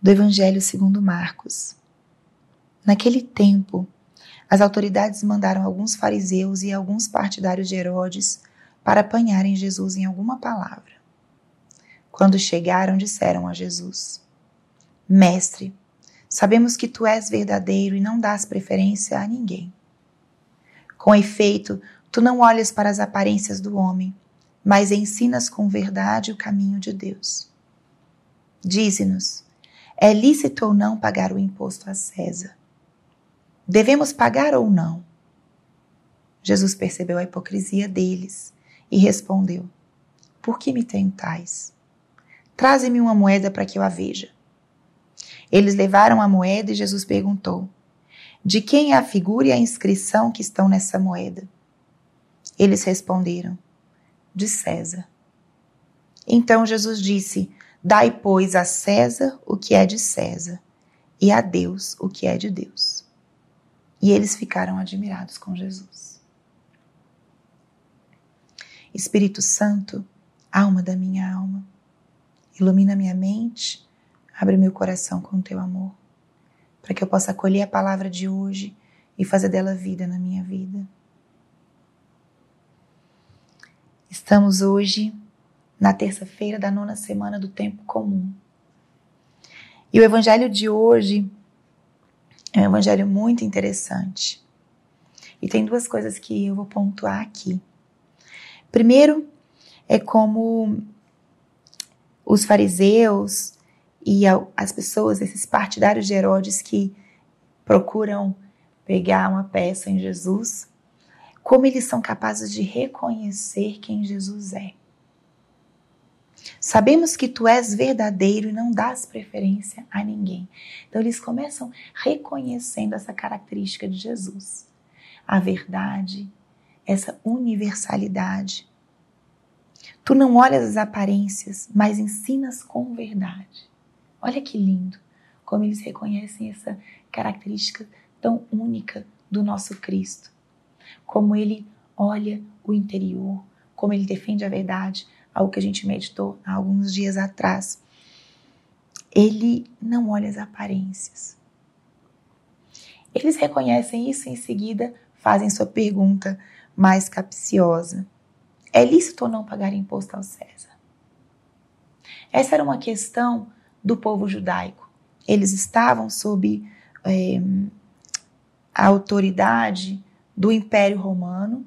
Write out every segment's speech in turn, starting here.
do Evangelho segundo Marcos. Naquele tempo, as autoridades mandaram alguns fariseus e alguns partidários de Herodes para apanharem Jesus em alguma palavra. Quando chegaram, disseram a Jesus: Mestre, sabemos que tu és verdadeiro e não dás preferência a ninguém. Com efeito, tu não olhas para as aparências do homem, mas ensinas com verdade o caminho de Deus. Dize-nos: é lícito ou não pagar o imposto a César? Devemos pagar ou não? Jesus percebeu a hipocrisia deles e respondeu: Por que me tentais? Traze-me uma moeda para que eu a veja. Eles levaram a moeda e Jesus perguntou: De quem é a figura e a inscrição que estão nessa moeda? Eles responderam: De César. Então Jesus disse: Dai, pois, a César o que é de César, e a Deus o que é de Deus. E eles ficaram admirados com Jesus. Espírito Santo, alma da minha alma, ilumina minha mente, abre meu coração com o teu amor, para que eu possa acolher a palavra de hoje e fazer dela vida na minha vida. Estamos hoje na terça-feira da nona semana do tempo comum. E o evangelho de hoje é um evangelho muito interessante. E tem duas coisas que eu vou pontuar aqui. Primeiro, é como os fariseus e as pessoas, esses partidários de Herodes que procuram pegar uma peça em Jesus, como eles são capazes de reconhecer quem Jesus é. Sabemos que tu és verdadeiro e não dás preferência a ninguém. Então eles começam reconhecendo essa característica de Jesus. A verdade, essa universalidade. Tu não olhas as aparências, mas ensinas com verdade. Olha que lindo como eles reconhecem essa característica tão única do nosso Cristo. Como ele olha o interior, como ele defende a verdade, algo que a gente meditou há alguns dias atrás. Ele não olha as aparências. Eles reconhecem isso e em seguida fazem sua pergunta mais capciosa. É lícito ou não pagar imposto ao César? Essa era uma questão do povo judaico. Eles estavam sob é, a autoridade do Império Romano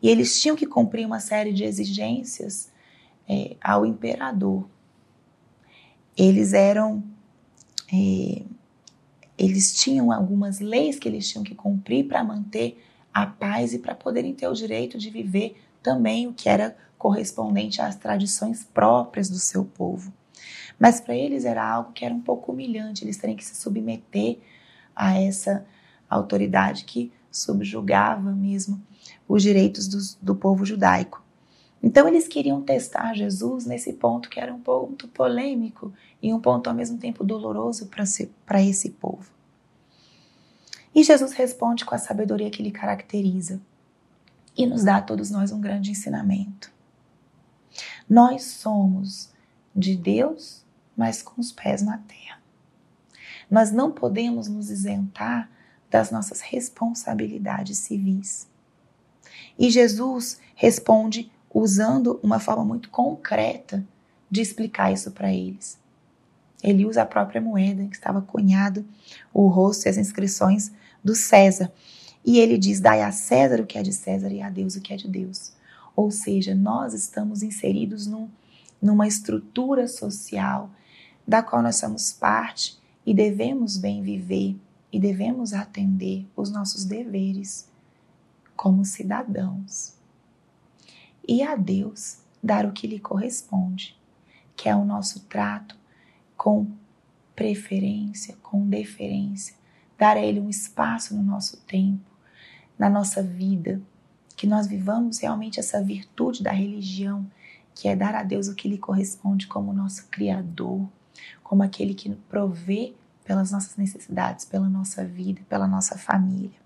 e eles tinham que cumprir uma série de exigências é, ao imperador. Eles eram. É, eles tinham algumas leis que eles tinham que cumprir para manter a paz e para poderem ter o direito de viver também o que era correspondente às tradições próprias do seu povo. Mas para eles era algo que era um pouco humilhante, eles terem que se submeter a essa autoridade que subjugava mesmo os direitos do, do povo judaico. Então eles queriam testar Jesus nesse ponto que era um ponto polêmico e um ponto ao mesmo tempo doloroso para esse povo. E Jesus responde com a sabedoria que lhe caracteriza e nos dá a todos nós um grande ensinamento. Nós somos de Deus, mas com os pés na terra. Nós não podemos nos isentar das nossas responsabilidades civis. E Jesus responde usando uma forma muito concreta de explicar isso para eles. Ele usa a própria moeda que estava cunhado, o rosto e as inscrições do César. E ele diz: Dai a César o que é de César e a Deus o que é de Deus. Ou seja, nós estamos inseridos num, numa estrutura social da qual nós somos parte e devemos bem viver e devemos atender os nossos deveres como cidadãos e a Deus dar o que lhe corresponde, que é o nosso trato com preferência, com deferência, dar a Ele um espaço no nosso tempo, na nossa vida, que nós vivamos realmente essa virtude da religião, que é dar a Deus o que lhe corresponde como nosso Criador, como aquele que provê pelas nossas necessidades, pela nossa vida, pela nossa família.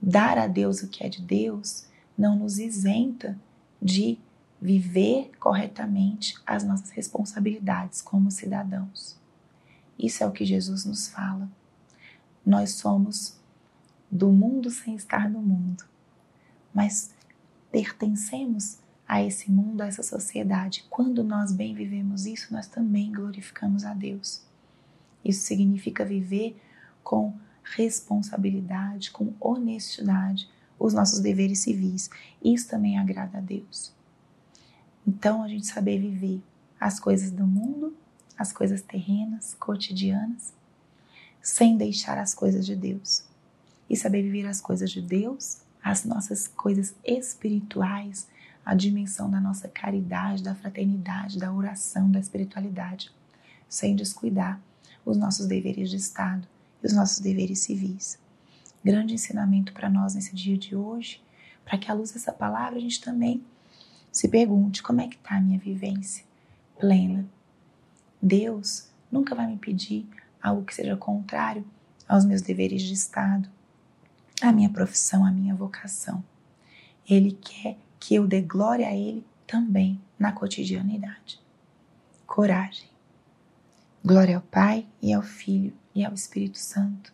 Dar a Deus o que é de Deus não nos isenta de viver corretamente as nossas responsabilidades como cidadãos. Isso é o que Jesus nos fala. Nós somos do mundo sem estar no mundo, mas pertencemos a esse mundo, a essa sociedade. Quando nós bem vivemos isso, nós também glorificamos a Deus. Isso significa viver com responsabilidade, com honestidade, os nossos deveres civis. Isso também agrada a Deus. Então, a gente saber viver as coisas do mundo, as coisas terrenas, cotidianas, sem deixar as coisas de Deus. E saber viver as coisas de Deus, as nossas coisas espirituais, a dimensão da nossa caridade, da fraternidade, da oração, da espiritualidade, sem descuidar os nossos deveres de Estado e os nossos deveres civis. Grande ensinamento para nós nesse dia de hoje, para que à luz dessa palavra a gente também se pergunte como é que está a minha vivência plena. Deus nunca vai me pedir algo que seja contrário aos meus deveres de Estado, à minha profissão, à minha vocação. Ele quer que eu dê glória a Ele também na cotidianidade. Coragem. Glória ao Pai e ao Filho e ao Espírito Santo,